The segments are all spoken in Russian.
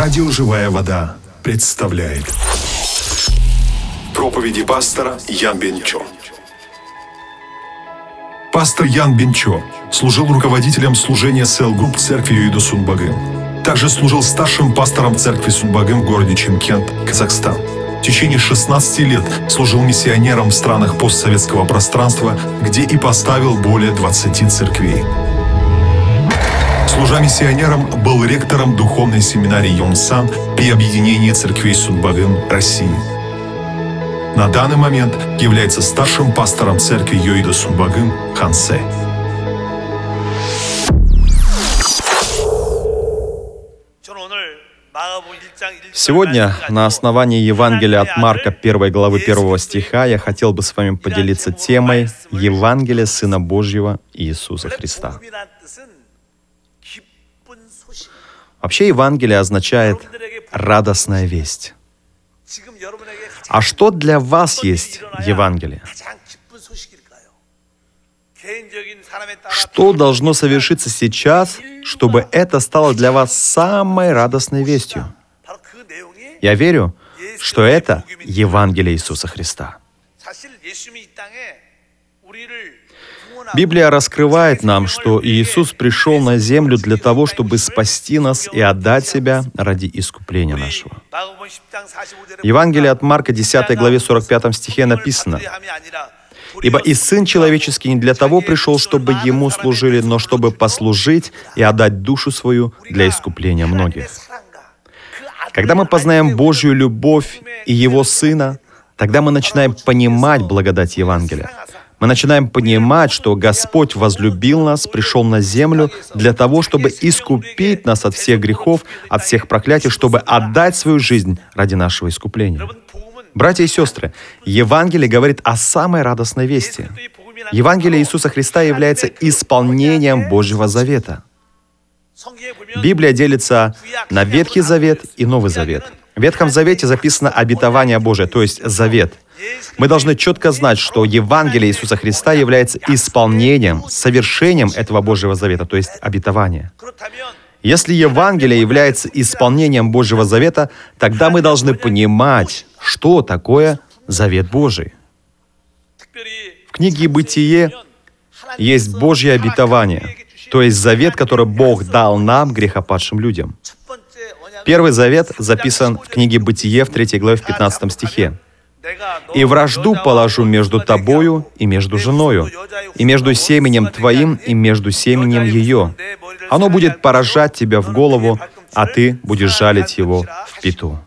Радио «Живая вода» представляет Проповеди пастора Ян Бенчо Пастор Ян Бенчо служил руководителем служения Cell Group церкви Юидо Сунбогым. Также служил старшим пастором церкви Сунбогым в городе Чимкент, Казахстан. В течение 16 лет служил миссионером в странах постсоветского пространства, где и поставил более 20 церквей. Служа миссионером, был ректором духовной семинарии Йонсан при объединении церквей Судбагын России. На данный момент является старшим пастором церкви Йоида Сунбагын Хансе. Сегодня на основании Евангелия от Марка 1 главы 1 стиха я хотел бы с вами поделиться темой Евангелия Сына Божьего Иисуса Христа. Вообще Евангелие означает радостная весть. А что для вас есть Евангелие? Что должно совершиться сейчас, чтобы это стало для вас самой радостной вестью? Я верю, что это Евангелие Иисуса Христа. Библия раскрывает нам, что Иисус пришел на землю для того, чтобы спасти нас и отдать Себя ради искупления нашего. В Евангелии от Марка, 10 главе 45 стихе написано, «Ибо и Сын Человеческий не для того пришел, чтобы Ему служили, но чтобы послужить и отдать душу свою для искупления многих». Когда мы познаем Божью любовь и Его Сына, тогда мы начинаем понимать благодать Евангелия. Мы начинаем понимать, что Господь возлюбил нас, пришел на землю для того, чтобы искупить нас от всех грехов, от всех проклятий, чтобы отдать свою жизнь ради нашего искупления. Братья и сестры, Евангелие говорит о самой радостной вести. Евангелие Иисуса Христа является исполнением Божьего Завета. Библия делится на Ветхий Завет и Новый Завет. В Ветхом Завете записано обетование Божие, то есть Завет — мы должны четко знать, что Евангелие Иисуса Христа является исполнением, совершением этого Божьего Завета, то есть обетования. Если Евангелие является исполнением Божьего Завета, тогда мы должны понимать, что такое Завет Божий. В книге «Бытие» есть Божье обетование, то есть завет, который Бог дал нам, грехопадшим людям. Первый завет записан в книге «Бытие» в 3 главе в 15 стихе. И вражду положу между тобою и между женою, и между семенем твоим и между семенем ее. Оно будет поражать тебя в голову, а ты будешь жалить его в пету.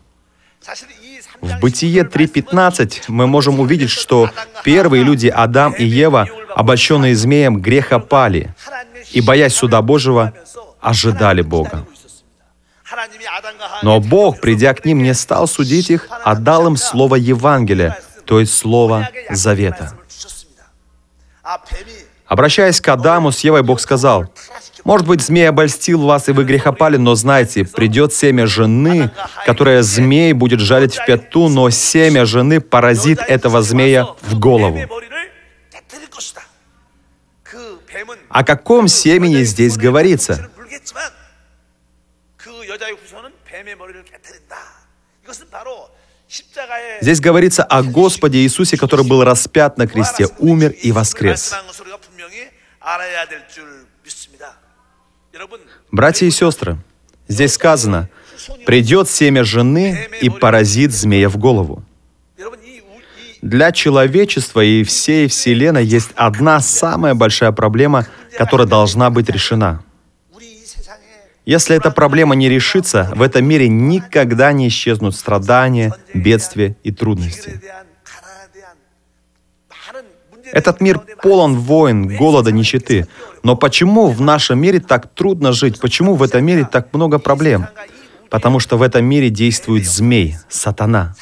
В Бытие 3.15 мы можем увидеть, что первые люди Адам и Ева, обольщенные змеем, греха пали, и, боясь суда Божьего, ожидали Бога. Но Бог, придя к ним, не стал судить их, а дал им слово Евангелия, то есть слово Завета. Обращаясь к Адаму с Евой, Бог сказал, «Может быть, змей обольстил вас, и вы грехопали, но знайте, придет семя жены, которое змей будет жалить в пяту, но семя жены поразит этого змея в голову». О каком семени здесь говорится? Здесь говорится о Господе Иисусе, который был распят на кресте, умер и воскрес. Братья и сестры, здесь сказано, придет семя жены и поразит змея в голову. Для человечества и всей Вселенной есть одна самая большая проблема, которая должна быть решена — если эта проблема не решится, в этом мире никогда не исчезнут страдания, бедствия и трудности. Этот мир полон войн, голода, нищеты. Но почему в нашем мире так трудно жить? Почему в этом мире так много проблем? Потому что в этом мире действует змей, сатана.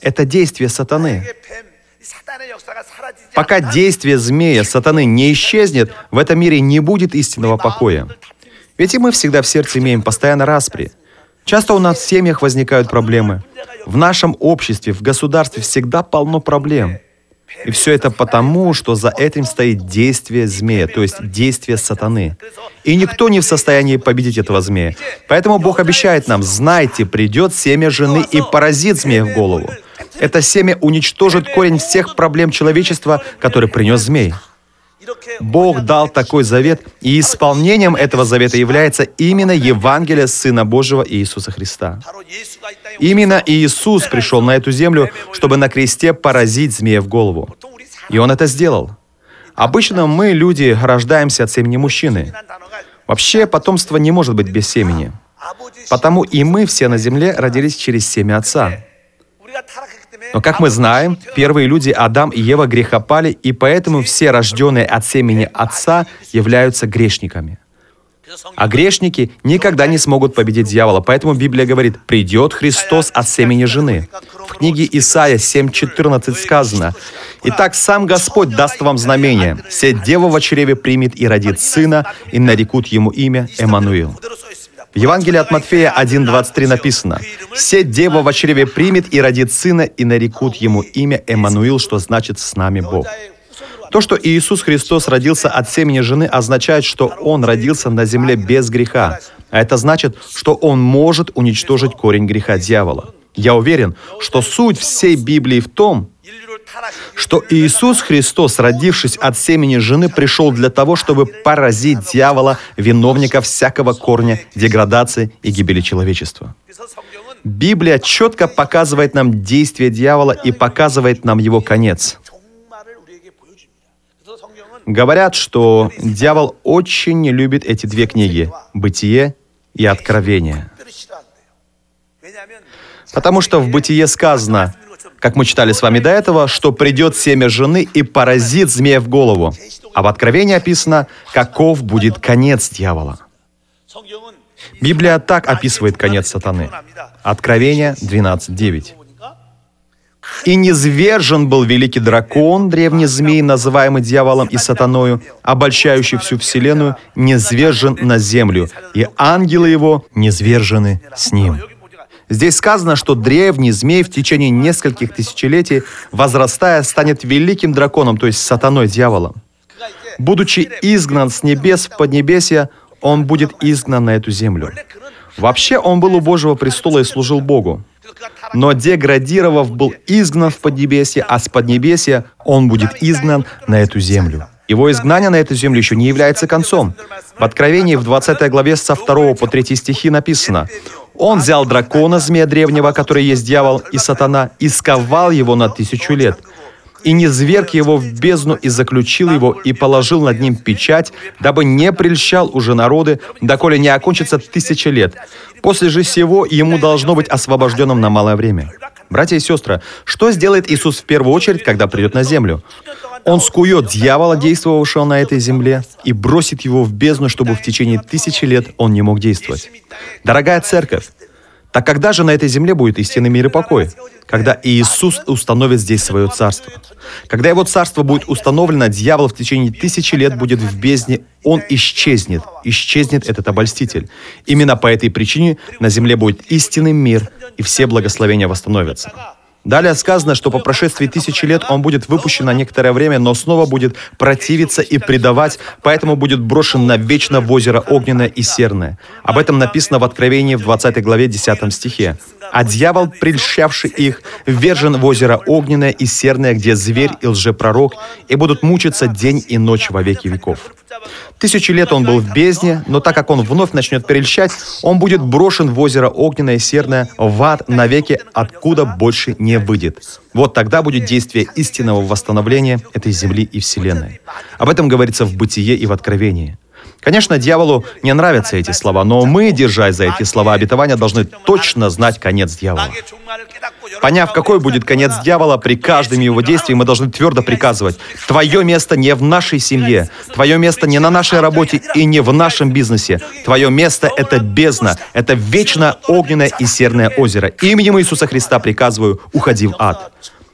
Это действие сатаны. Пока действие змея, сатаны не исчезнет, в этом мире не будет истинного покоя. Ведь и мы всегда в сердце имеем постоянно распри. Часто у нас в семьях возникают проблемы. В нашем обществе, в государстве всегда полно проблем. И все это потому, что за этим стоит действие змея, то есть действие сатаны. И никто не в состоянии победить этого змея. Поэтому Бог обещает нам, знайте, придет семя жены и поразит змея в голову. Это семя уничтожит корень всех проблем человечества, который принес змей. Бог дал такой завет, и исполнением этого завета является именно Евангелие Сына Божьего Иисуса Христа. Именно Иисус пришел на эту землю, чтобы на кресте поразить змея в голову. И Он это сделал. Обычно мы, люди, рождаемся от семени мужчины. Вообще, потомство не может быть без семени. Потому и мы все на земле родились через семя Отца. Но, как мы знаем, первые люди Адам и Ева грехопали, и поэтому все рожденные от семени Отца являются грешниками. А грешники никогда не смогут победить дьявола, поэтому Библия говорит, «Придет Христос от семени жены». В книге Исаия 7.14 сказано, «Итак, сам Господь даст вам знамение, все дева в чреве примет и родит сына, и нарекут ему имя Эммануил». В Евангелии от Матфея 1.23 написано, «Все дева в чреве примет и родит сына, и нарекут ему имя Эммануил, что значит «с нами Бог». То, что Иисус Христос родился от семени жены, означает, что Он родился на земле без греха. А это значит, что Он может уничтожить корень греха дьявола. Я уверен, что суть всей Библии в том, что Иисус Христос, родившись от семени жены, пришел для того, чтобы поразить дьявола, виновника всякого корня деградации и гибели человечества. Библия четко показывает нам действие дьявола и показывает нам его конец. Говорят, что дьявол очень не любит эти две книги «Бытие» и «Откровение». Потому что в «Бытие» сказано, как мы читали с вами до этого, что придет семя жены и поразит змея в голову. А в Откровении описано, каков будет конец дьявола. Библия так описывает конец сатаны. Откровение 12.9. «И низвержен был великий дракон, древний змей, называемый дьяволом и сатаною, обольщающий всю вселенную, низвержен на землю, и ангелы его низвержены с ним». Здесь сказано, что древний змей в течение нескольких тысячелетий, возрастая, станет великим драконом, то есть сатаной, дьяволом. Будучи изгнан с небес в поднебесье, он будет изгнан на эту землю. Вообще он был у Божьего престола и служил Богу. Но деградировав, был изгнан в Поднебесье, а с Поднебесья он будет изгнан на эту землю. Его изгнание на эту землю еще не является концом. В Откровении в 20 главе со 2 по 3 стихи написано «Он взял дракона, змея древнего, который есть дьявол и сатана, и сковал его на тысячу лет, и не зверг его в бездну, и заключил его, и положил над ним печать, дабы не прельщал уже народы, доколе не окончится тысяча лет. После же всего ему должно быть освобожденным на малое время». Братья и сестры, что сделает Иисус в первую очередь, когда придет на землю? Он скует дьявола, действовавшего на этой земле, и бросит его в бездну, чтобы в течение тысячи лет он не мог действовать. Дорогая церковь, так когда же на этой земле будет истинный мир и покой? Когда Иисус установит здесь свое царство. Когда его царство будет установлено, дьявол в течение тысячи лет будет в бездне, он исчезнет. Исчезнет этот обольститель. Именно по этой причине на земле будет истинный мир, и все благословения восстановятся. Далее сказано, что по прошествии тысячи лет он будет выпущен на некоторое время, но снова будет противиться и предавать, поэтому будет брошен на вечно в озеро огненное и серное. Об этом написано в Откровении в 20 главе 10 стихе. «А дьявол, прельщавший их, ввержен в озеро огненное и серное, где зверь и лжепророк, и будут мучиться день и ночь во веки веков». Тысячи лет он был в бездне, но так как он вновь начнет перельщать, он будет брошен в озеро огненное и серное, в ад навеки, откуда больше не выйдет. Вот тогда будет действие истинного восстановления этой земли и вселенной. Об этом говорится в Бытие и в Откровении. Конечно, дьяволу не нравятся эти слова, но мы, держась за эти слова обетования, должны точно знать конец дьявола. Поняв, какой будет конец дьявола, при каждом его действии мы должны твердо приказывать, «Твое место не в нашей семье, твое место не на нашей работе и не в нашем бизнесе. Твое место — это бездна, это вечно огненное и серное озеро. Именем Иисуса Христа приказываю, уходи в ад».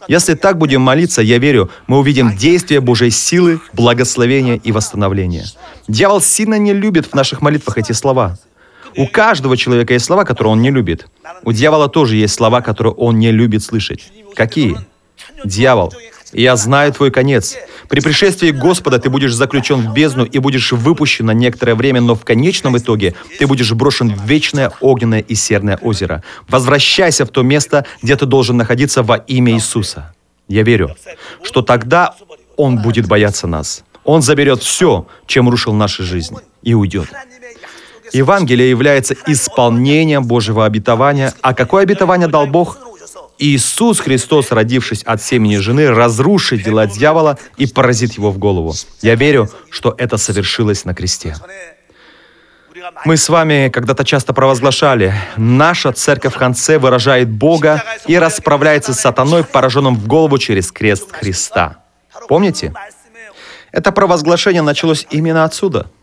Если так будем молиться, я верю, мы увидим действие Божьей силы, благословения и восстановления. Дьявол сильно не любит в наших молитвах эти слова. У каждого человека есть слова, которые он не любит. У дьявола тоже есть слова, которые он не любит слышать. Какие? Дьявол, я знаю твой конец. При пришествии Господа ты будешь заключен в бездну и будешь выпущен на некоторое время, но в конечном итоге ты будешь брошен в вечное огненное и серное озеро. Возвращайся в то место, где ты должен находиться во имя Иисуса. Я верю, что тогда Он будет бояться нас. Он заберет все, чем рушил нашу жизнь, и уйдет. Евангелие является исполнением Божьего обетования. А какое обетование дал Бог? Иисус Христос, родившись от семени жены, разрушит дела дьявола и поразит его в голову. Я верю, что это совершилось на кресте. Мы с вами когда-то часто провозглашали, наша церковь в конце выражает Бога и расправляется с сатаной, пораженным в голову через крест Христа. Помните? Это провозглашение началось именно отсюда –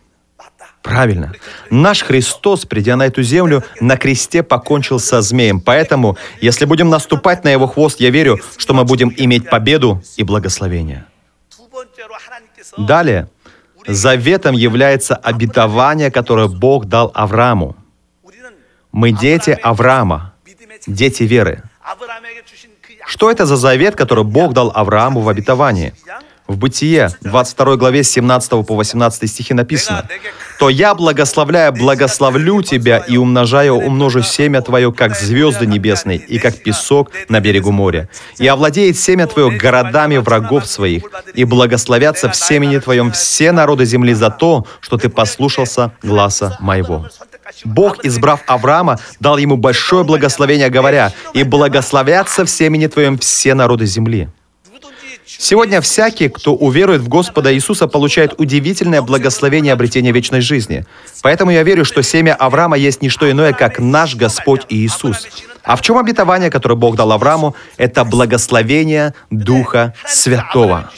Правильно. Наш Христос, придя на эту землю, на кресте покончил со змеем. Поэтому, если будем наступать на его хвост, я верю, что мы будем иметь победу и благословение. Далее, заветом является обетование, которое Бог дал Аврааму. Мы дети Авраама, дети веры. Что это за завет, который Бог дал Аврааму в обетовании? В Бытие, 22 главе, 17 по 18 стихи написано, «То я, благословляя, благословлю тебя и умножаю, умножу семя твое, как звезды небесные и как песок на берегу моря. И овладеет семя твое городами врагов своих, и благословятся в семени твоем все народы земли за то, что ты послушался гласа моего». Бог, избрав Авраама, дал ему большое благословение, говоря, «И благословятся в семени твоем все народы земли». Сегодня всякий, кто уверует в Господа Иисуса, получает удивительное благословение обретения вечной жизни. Поэтому я верю, что семя Авраама есть не что иное, как наш Господь Иисус. А в чем обетование, которое Бог дал Аврааму? Это благословение Духа Святого.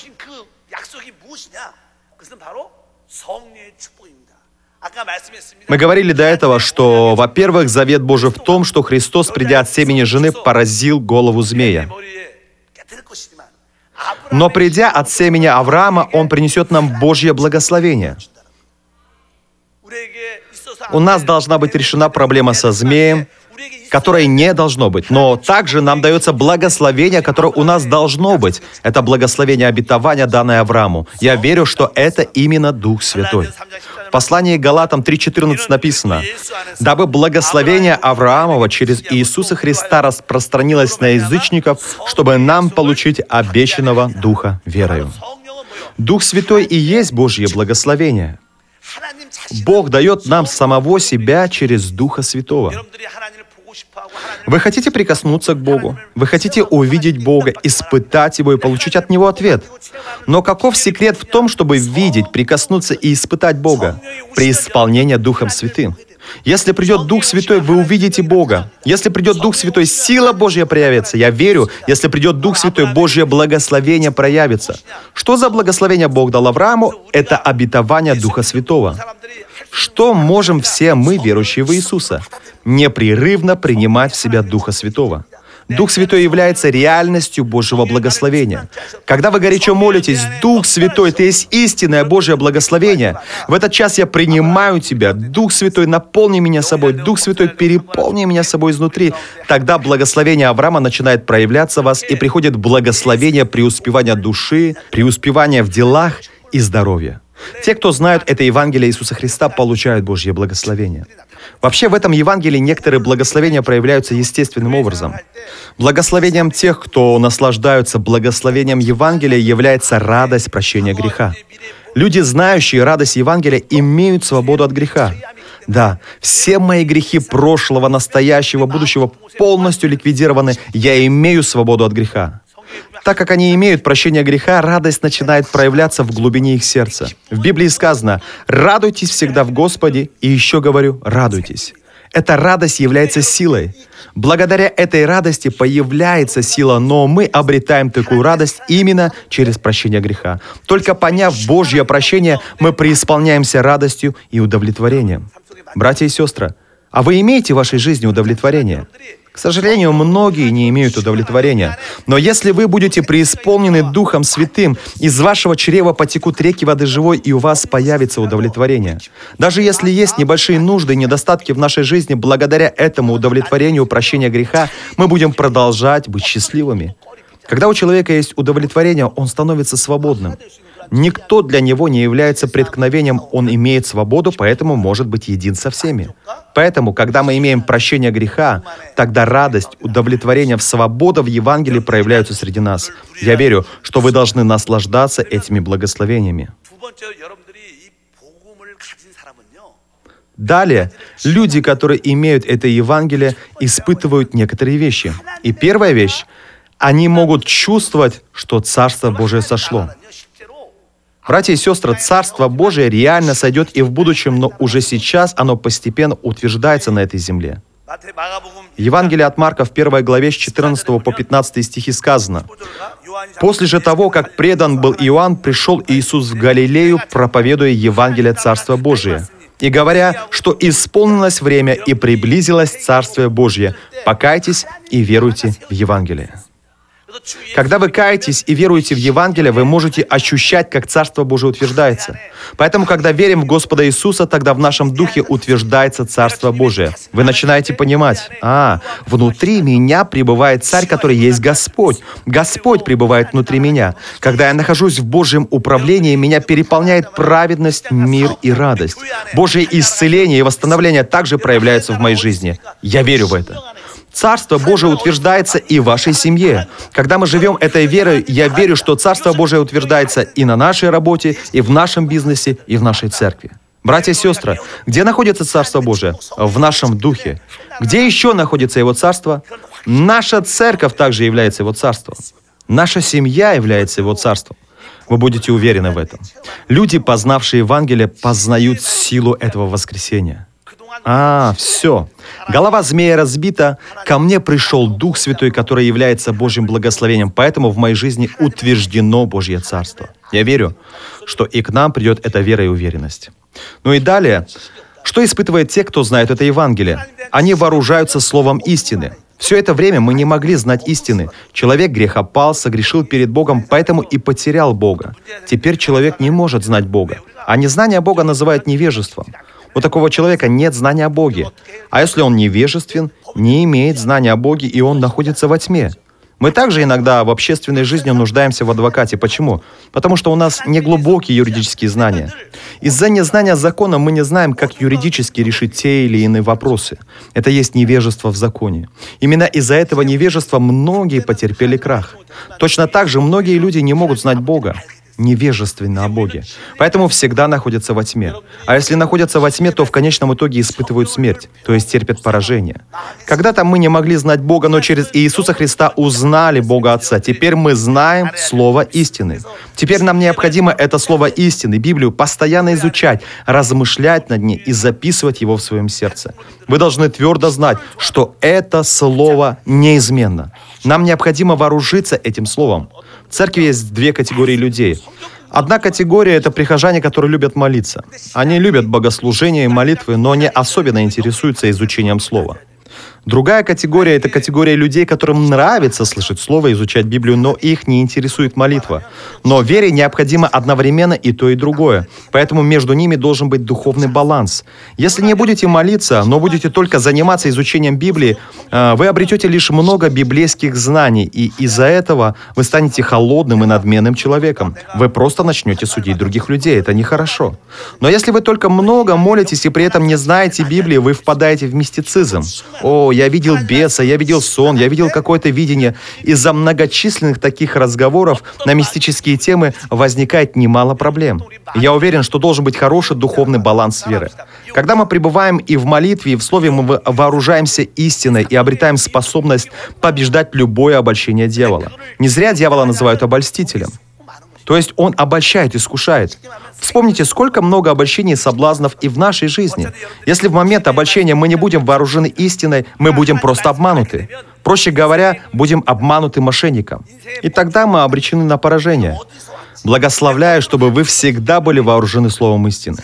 Мы говорили до этого, что, во-первых, завет Божий в том, что Христос, придя от семени жены, поразил голову змея. Но придя от семени Авраама, он принесет нам Божье благословение. У нас должна быть решена проблема со змеем, которой не должно быть. Но также нам дается благословение, которое у нас должно быть. Это благословение обетования, данное Аврааму. Я верю, что это именно Дух Святой. В послании Галатам 3.14 написано, «Дабы благословение Авраамова через Иисуса Христа распространилось на язычников, чтобы нам получить обещанного Духа верою». Дух Святой и есть Божье благословение. Бог дает нам самого себя через Духа Святого. Вы хотите прикоснуться к Богу? Вы хотите увидеть Бога, испытать Его и получить от Него ответ? Но каков секрет в том, чтобы видеть, прикоснуться и испытать Бога? При исполнении Духом Святым. Если придет Дух Святой, вы увидите Бога. Если придет Дух Святой, сила Божья проявится. Я верю, если придет Дух Святой, Божье благословение проявится. Что за благословение Бог дал Аврааму? Это обетование Духа Святого. Что можем все мы, верующие в Иисуса? Непрерывно принимать в себя Духа Святого. Дух Святой является реальностью Божьего благословения. Когда вы горячо молитесь, Дух Святой, Ты есть истинное Божье благословение. В этот час я принимаю Тебя. Дух Святой, наполни меня собой. Дух Святой, переполни меня собой изнутри. Тогда благословение Авраама начинает проявляться в вас, и приходит благословение преуспевания души, преуспевания в делах и здоровья. Те, кто знают это Евангелие Иисуса Христа, получают Божье благословение. Вообще в этом Евангелии некоторые благословения проявляются естественным образом. Благословением тех, кто наслаждаются благословением Евангелия, является радость прощения греха. Люди, знающие радость Евангелия, имеют свободу от греха. Да, все мои грехи прошлого, настоящего, будущего полностью ликвидированы. Я имею свободу от греха. Так как они имеют прощение греха, радость начинает проявляться в глубине их сердца. В Библии сказано «Радуйтесь всегда в Господе», и еще говорю «Радуйтесь». Эта радость является силой. Благодаря этой радости появляется сила, но мы обретаем такую радость именно через прощение греха. Только поняв Божье прощение, мы преисполняемся радостью и удовлетворением. Братья и сестры, а вы имеете в вашей жизни удовлетворение? К сожалению, многие не имеют удовлетворения. Но если вы будете преисполнены Духом Святым, из вашего чрева потекут реки воды живой, и у вас появится удовлетворение. Даже если есть небольшие нужды и недостатки в нашей жизни, благодаря этому удовлетворению прощения греха, мы будем продолжать быть счастливыми. Когда у человека есть удовлетворение, он становится свободным. Никто для него не является преткновением, он имеет свободу, поэтому может быть един со всеми. Поэтому, когда мы имеем прощение греха, тогда радость, удовлетворение, свобода в Евангелии проявляются среди нас. Я верю, что вы должны наслаждаться этими благословениями. Далее, люди, которые имеют это Евангелие, испытывают некоторые вещи. И первая вещь, они могут чувствовать, что Царство Божие сошло. Братья и сестры, Царство Божие реально сойдет и в будущем, но уже сейчас оно постепенно утверждается на этой земле. Евангелие от Марка в первой главе с 14 по 15 стихи сказано, «После же того, как предан был Иоанн, пришел Иисус в Галилею, проповедуя Евангелие Царства Божия, и говоря, что исполнилось время и приблизилось Царствие Божье, покайтесь и веруйте в Евангелие». Когда вы каетесь и веруете в Евангелие, вы можете ощущать, как Царство Божие утверждается. Поэтому, когда верим в Господа Иисуса, тогда в нашем духе утверждается Царство Божие. Вы начинаете понимать, а, внутри меня пребывает Царь, который есть Господь. Господь пребывает внутри меня. Когда я нахожусь в Божьем управлении, меня переполняет праведность, мир и радость. Божье исцеление и восстановление также проявляются в моей жизни. Я верю в это. Царство Божие утверждается и в вашей семье. Когда мы живем этой верой, я верю, что Царство Божие утверждается и на нашей работе, и в нашем бизнесе, и в нашей церкви. Братья и сестры, где находится Царство Божие? В нашем духе. Где еще находится Его Царство? Наша церковь также является Его Царством. Наша семья является Его Царством. Вы будете уверены в этом. Люди, познавшие Евангелие, познают силу этого воскресения. А, все. Голова змея разбита. Ко мне пришел Дух Святой, который является Божьим благословением. Поэтому в моей жизни утверждено Божье Царство. Я верю, что и к нам придет эта вера и уверенность. Ну и далее, что испытывает те, кто знает это Евангелие? Они вооружаются словом истины. Все это время мы не могли знать истины. Человек грехопал, согрешил перед Богом, поэтому и потерял Бога. Теперь человек не может знать Бога. А незнание Бога называют невежеством. У такого человека нет знания о Боге. А если он невежествен, не имеет знания о Боге, и он находится во тьме. Мы также иногда в общественной жизни нуждаемся в адвокате. Почему? Потому что у нас не глубокие юридические знания. Из-за незнания закона мы не знаем, как юридически решить те или иные вопросы. Это есть невежество в законе. Именно из-за этого невежества многие потерпели крах. Точно так же многие люди не могут знать Бога невежественны о Боге. Поэтому всегда находятся во тьме. А если находятся во тьме, то в конечном итоге испытывают смерть, то есть терпят поражение. Когда-то мы не могли знать Бога, но через Иисуса Христа узнали Бога Отца. Теперь мы знаем Слово истины. Теперь нам необходимо это Слово истины, Библию, постоянно изучать, размышлять над ней и записывать его в своем сердце. Вы должны твердо знать, что это Слово неизменно. Нам необходимо вооружиться этим Словом. Церкви есть две категории людей. Одна категория — это прихожане, которые любят молиться. Они любят богослужение и молитвы, но не особенно интересуются изучением слова. Другая категория — это категория людей, которым нравится слышать Слово, изучать Библию, но их не интересует молитва. Но вере необходимо одновременно и то, и другое. Поэтому между ними должен быть духовный баланс. Если не будете молиться, но будете только заниматься изучением Библии, э, вы обретете лишь много библейских знаний, и из-за этого вы станете холодным и надменным человеком. Вы просто начнете судить других людей. Это нехорошо. Но если вы только много молитесь и при этом не знаете Библии, вы впадаете в мистицизм. О, я видел беса, я видел сон, я видел какое-то видение. Из-за многочисленных таких разговоров на мистические темы возникает немало проблем. я уверен, что должен быть хороший духовный баланс веры. Когда мы пребываем и в молитве, и в слове, мы вооружаемся истиной и обретаем способность побеждать любое обольщение дьявола. Не зря дьявола называют обольстителем. То есть он обольщает, искушает. Вспомните, сколько много обольщений и соблазнов и в нашей жизни. Если в момент обольщения мы не будем вооружены истиной, мы будем просто обмануты. Проще говоря, будем обмануты мошенником. И тогда мы обречены на поражение. Благословляю, чтобы вы всегда были вооружены словом истины.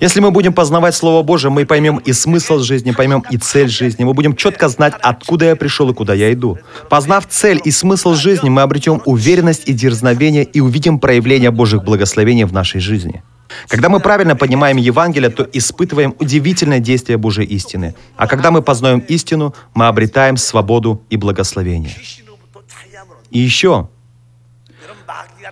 Если мы будем познавать Слово Божие, мы поймем и смысл жизни, поймем и цель жизни. Мы будем четко знать, откуда я пришел и куда я иду. Познав цель и смысл жизни, мы обретем уверенность и дерзновение и увидим проявление Божьих благословений в нашей жизни. Когда мы правильно понимаем Евангелие, то испытываем удивительное действие Божьей истины. А когда мы познаем истину, мы обретаем свободу и благословение. И еще,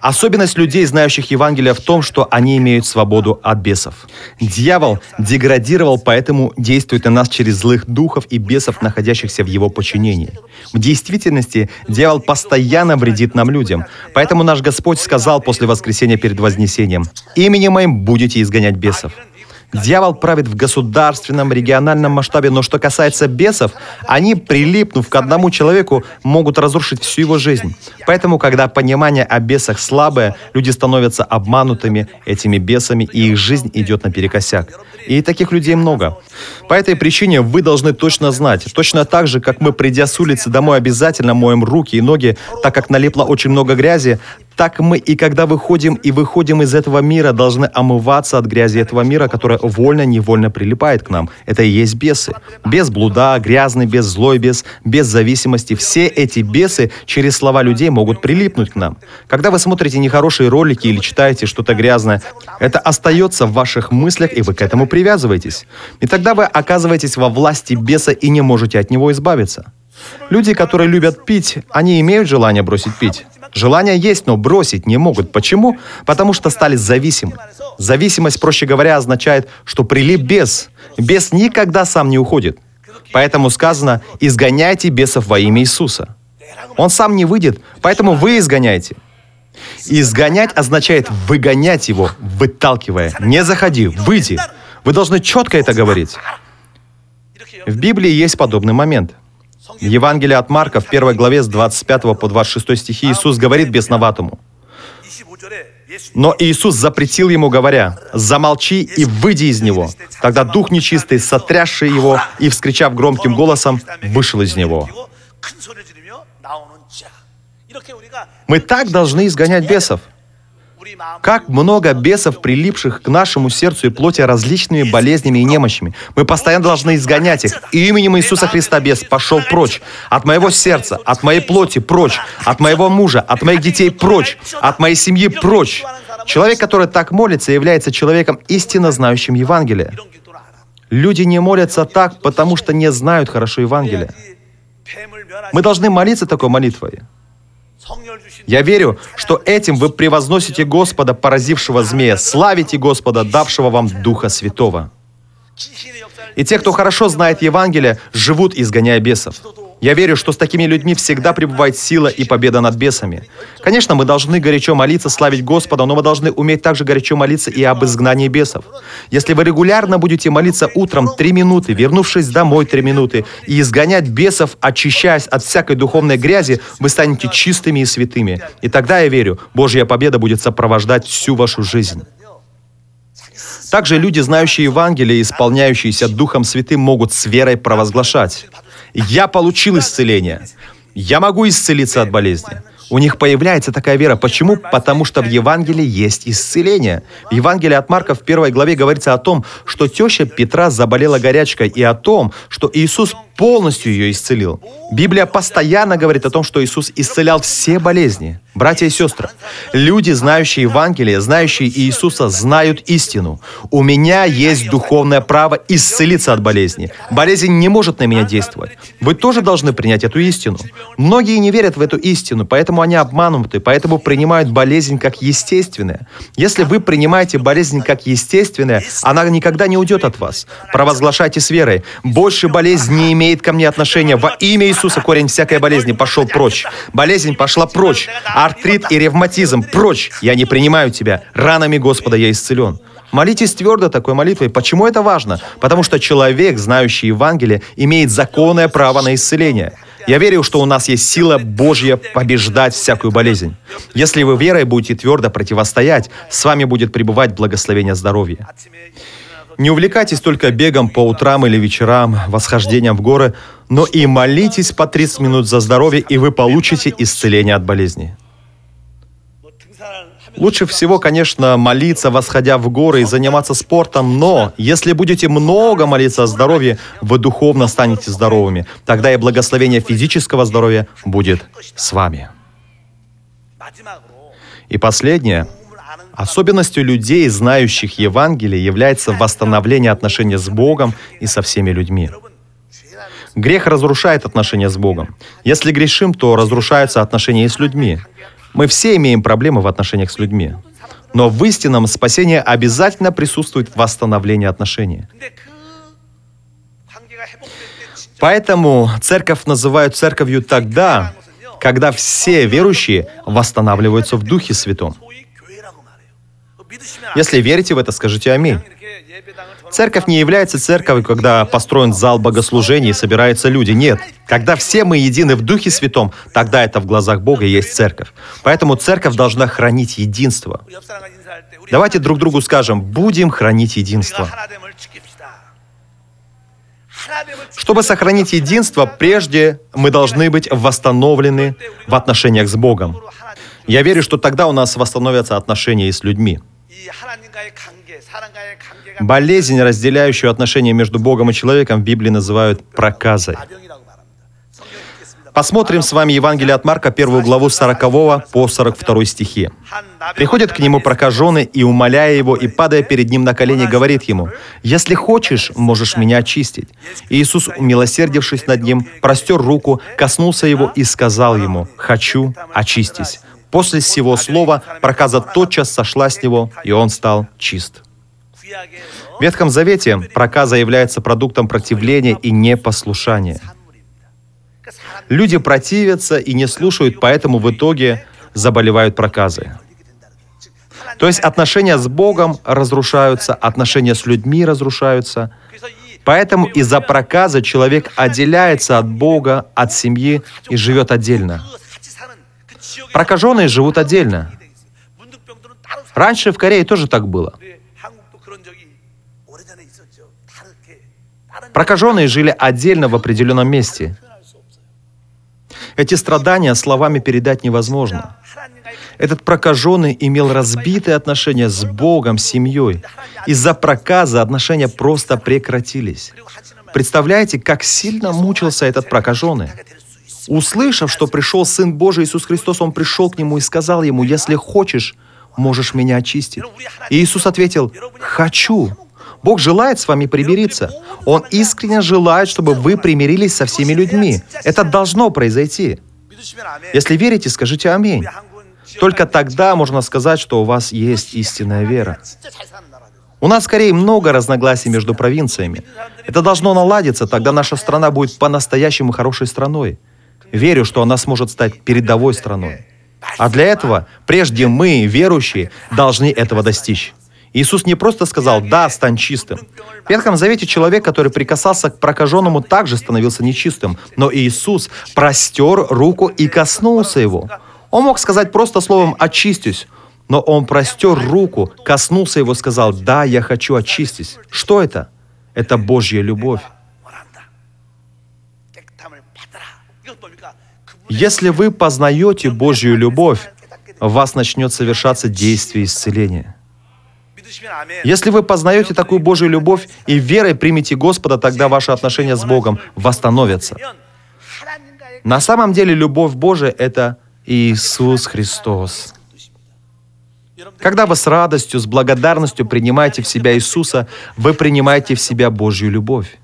Особенность людей, знающих Евангелие, в том, что они имеют свободу от бесов. Дьявол деградировал, поэтому действует на нас через злых духов и бесов, находящихся в его подчинении. В действительности дьявол постоянно вредит нам людям. Поэтому наш Господь сказал после воскресения перед Вознесением, «Именем моим будете изгонять бесов». Дьявол правит в государственном, региональном масштабе, но что касается бесов, они, прилипнув к одному человеку, могут разрушить всю его жизнь. Поэтому, когда понимание о бесах слабое, люди становятся обманутыми этими бесами, и их жизнь идет наперекосяк. И таких людей много. По этой причине вы должны точно знать, точно так же, как мы, придя с улицы домой, обязательно моем руки и ноги, так как налипло очень много грязи, так мы и когда выходим и выходим из этого мира, должны омываться от грязи этого мира, которая вольно-невольно прилипает к нам. Это и есть бесы. Без блуда, грязный без злой без, без зависимости. Все эти бесы через слова людей могут прилипнуть к нам. Когда вы смотрите нехорошие ролики или читаете что-то грязное, это остается в ваших мыслях, и вы к этому привязываетесь. И тогда вы оказываетесь во власти беса и не можете от него избавиться. Люди, которые любят пить, они имеют желание бросить пить. Желание есть, но бросить не могут. Почему? Потому что стали зависимы. Зависимость, проще говоря, означает, что прилип бес. Бес никогда сам не уходит. Поэтому сказано «изгоняйте бесов во имя Иисуса». Он сам не выйдет, поэтому вы изгоняйте. Изгонять означает выгонять его, выталкивая. Не заходи, выйди. Вы должны четко это говорить. В Библии есть подобный момент – Евангелие от Марка в первой главе с 25 по 26 стихи Иисус говорит бесноватому. Но Иисус запретил ему, говоря, «Замолчи и выйди из него». Тогда дух нечистый, сотрясший его и, вскричав громким голосом, вышел из него. Мы так должны изгонять бесов. Как много бесов, прилипших к нашему сердцу и плоти различными болезнями и немощами. Мы постоянно должны изгонять их. И именем Иисуса Христа бес пошел прочь. От моего сердца, от моей плоти прочь. От моего мужа, от моих детей прочь. От моей семьи прочь. Человек, который так молится, является человеком истинно знающим Евангелие. Люди не молятся так, потому что не знают хорошо Евангелие. Мы должны молиться такой молитвой. Я верю, что этим вы превозносите Господа, поразившего змея, славите Господа, давшего вам Духа Святого. И те, кто хорошо знает Евангелие, живут, изгоняя бесов. Я верю, что с такими людьми всегда пребывает сила и победа над бесами. Конечно, мы должны горячо молиться, славить Господа, но мы должны уметь также горячо молиться и об изгнании бесов. Если вы регулярно будете молиться утром три минуты, вернувшись домой три минуты, и изгонять бесов, очищаясь от всякой духовной грязи, вы станете чистыми и святыми. И тогда, я верю, Божья победа будет сопровождать всю вашу жизнь. Также люди, знающие Евангелие и исполняющиеся Духом Святым, могут с верой провозглашать. Я получил исцеление. Я могу исцелиться от болезни. У них появляется такая вера. Почему? Потому что в Евангелии есть исцеление. В Евангелии от Марка в первой главе говорится о том, что теща Петра заболела горячкой и о том, что Иисус полностью ее исцелил. Библия постоянно говорит о том, что Иисус исцелял все болезни. Братья и сестры, люди, знающие Евангелие, знающие Иисуса, знают истину. У меня есть духовное право исцелиться от болезни. Болезнь не может на меня действовать. Вы тоже должны принять эту истину. Многие не верят в эту истину, поэтому они обмануты, поэтому принимают болезнь как естественное. Если вы принимаете болезнь как естественное, она никогда не уйдет от вас. Провозглашайте с верой. Больше болезнь не имеет имеет ко мне отношение. Во имя Иисуса корень всякой болезни пошел прочь. Болезнь пошла прочь. Артрит и ревматизм прочь. Я не принимаю тебя. Ранами Господа я исцелен. Молитесь твердо такой молитвой. Почему это важно? Потому что человек, знающий Евангелие, имеет законное право на исцеление. Я верю, что у нас есть сила Божья побеждать всякую болезнь. Если вы верой будете твердо противостоять, с вами будет пребывать благословение здоровья. Не увлекайтесь только бегом по утрам или вечерам, восхождением в горы, но и молитесь по 30 минут за здоровье, и вы получите исцеление от болезни. Лучше всего, конечно, молиться, восходя в горы и заниматься спортом, но если будете много молиться о здоровье, вы духовно станете здоровыми. Тогда и благословение физического здоровья будет с вами. И последнее. Особенностью людей, знающих Евангелие, является восстановление отношения с Богом и со всеми людьми. Грех разрушает отношения с Богом. Если грешим, то разрушаются отношения и с людьми. Мы все имеем проблемы в отношениях с людьми. Но в истинном спасении обязательно присутствует восстановление отношений. Поэтому церковь называют церковью тогда, когда все верующие восстанавливаются в Духе Святом. Если верите в это, скажите «Аминь». Церковь не является церковью, когда построен зал богослужений и собираются люди. Нет. Когда все мы едины в Духе Святом, тогда это в глазах Бога есть церковь. Поэтому церковь должна хранить единство. Давайте друг другу скажем, будем хранить единство. Чтобы сохранить единство, прежде мы должны быть восстановлены в отношениях с Богом. Я верю, что тогда у нас восстановятся отношения и с людьми. Болезнь, разделяющую отношения между Богом и человеком, в Библии называют проказой. Посмотрим с вами Евангелие от Марка, первую главу 40 по 42 стихи. «Приходит к нему прокаженный и, умоляя его, и падая перед ним на колени, говорит ему, «Если хочешь, можешь меня очистить». И Иисус, милосердившись над ним, простер руку, коснулся его и сказал ему, «Хочу, очистись». После всего слова проказа тотчас сошла с него, и он стал чист. В Ветхом Завете проказа является продуктом противления и непослушания. Люди противятся и не слушают, поэтому в итоге заболевают проказы. То есть отношения с Богом разрушаются, отношения с людьми разрушаются. Поэтому из-за проказа человек отделяется от Бога, от семьи и живет отдельно. Прокаженные живут отдельно. Раньше в Корее тоже так было. Прокаженные жили отдельно в определенном месте. Эти страдания словами передать невозможно. Этот прокаженный имел разбитые отношения с Богом, с семьей. Из-за проказа отношения просто прекратились. Представляете, как сильно мучился этот прокаженный? Услышав, что пришел Сын Божий Иисус Христос, он пришел к нему и сказал ему, «Если хочешь, можешь меня очистить». И Иисус ответил, «Хочу». Бог желает с вами примириться. Он искренне желает, чтобы вы примирились со всеми людьми. Это должно произойти. Если верите, скажите «Аминь». Только тогда можно сказать, что у вас есть истинная вера. У нас скорее много разногласий между провинциями. Это должно наладиться, тогда наша страна будет по-настоящему хорошей страной. Верю, что она сможет стать передовой страной. А для этого прежде мы, верующие, должны этого достичь. Иисус не просто сказал «да, стань чистым». В Ветхом Завете человек, который прикасался к прокаженному, также становился нечистым. Но Иисус простер руку и коснулся его. Он мог сказать просто словом «очистюсь», но он простер руку, коснулся его, сказал «да, я хочу очистись». Что это? Это Божья любовь. Если вы познаете Божью любовь, в вас начнет совершаться действие исцеления. Если вы познаете такую Божью любовь и верой примете Господа, тогда ваши отношения с Богом восстановятся. На самом деле любовь Божия — это Иисус Христос. Когда вы с радостью, с благодарностью принимаете в себя Иисуса, вы принимаете в себя Божью любовь.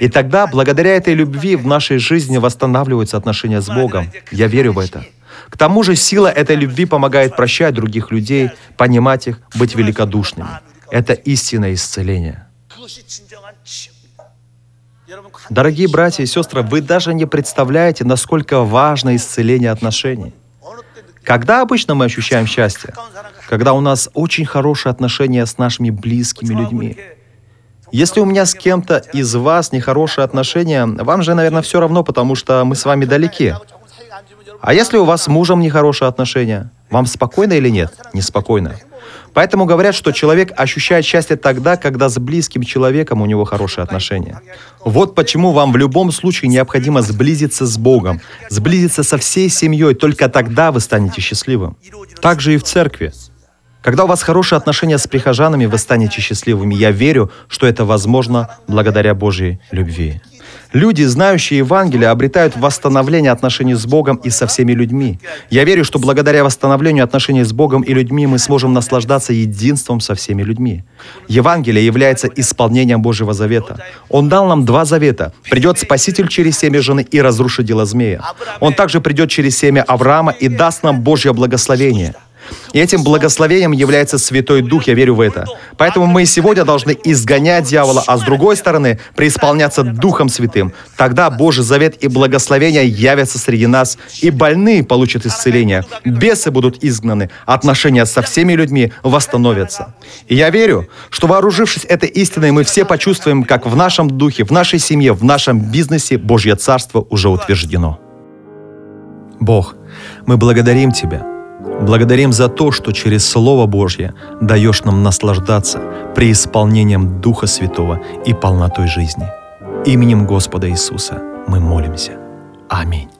И тогда, благодаря этой любви, в нашей жизни восстанавливаются отношения с Богом. Я верю в это. К тому же сила этой любви помогает прощать других людей, понимать их, быть великодушными. Это истинное исцеление. Дорогие братья и сестры, вы даже не представляете, насколько важно исцеление отношений. Когда обычно мы ощущаем счастье? Когда у нас очень хорошие отношения с нашими близкими людьми, если у меня с кем-то из вас нехорошие отношения, вам же, наверное, все равно, потому что мы с вами далеки. А если у вас с мужем нехорошие отношения, вам спокойно или нет? Неспокойно. Поэтому говорят, что человек ощущает счастье тогда, когда с близким человеком у него хорошие отношения. Вот почему вам в любом случае необходимо сблизиться с Богом, сблизиться со всей семьей, только тогда вы станете счастливым. Так же и в церкви. Когда у вас хорошие отношения с прихожанами, вы станете счастливыми. Я верю, что это возможно благодаря Божьей любви. Люди, знающие Евангелие, обретают восстановление отношений с Богом и со всеми людьми. Я верю, что благодаря восстановлению отношений с Богом и людьми мы сможем наслаждаться единством со всеми людьми. Евангелие является исполнением Божьего завета. Он дал нам два завета. Придет Спаситель через семя жены и разрушит дело змея. Он также придет через семя Авраама и даст нам Божье благословение – и этим благословением является Святой Дух, я верю в это. Поэтому мы сегодня должны изгонять дьявола, а с другой стороны преисполняться Духом Святым. Тогда Божий завет и благословение явятся среди нас, и больные получат исцеление, бесы будут изгнаны, отношения со всеми людьми восстановятся. И я верю, что вооружившись этой истиной, мы все почувствуем, как в нашем духе, в нашей семье, в нашем бизнесе Божье Царство уже утверждено. Бог, мы благодарим Тебя – Благодарим за то, что через Слово Божье даешь нам наслаждаться преисполнением Духа Святого и полнотой жизни. Именем Господа Иисуса мы молимся. Аминь.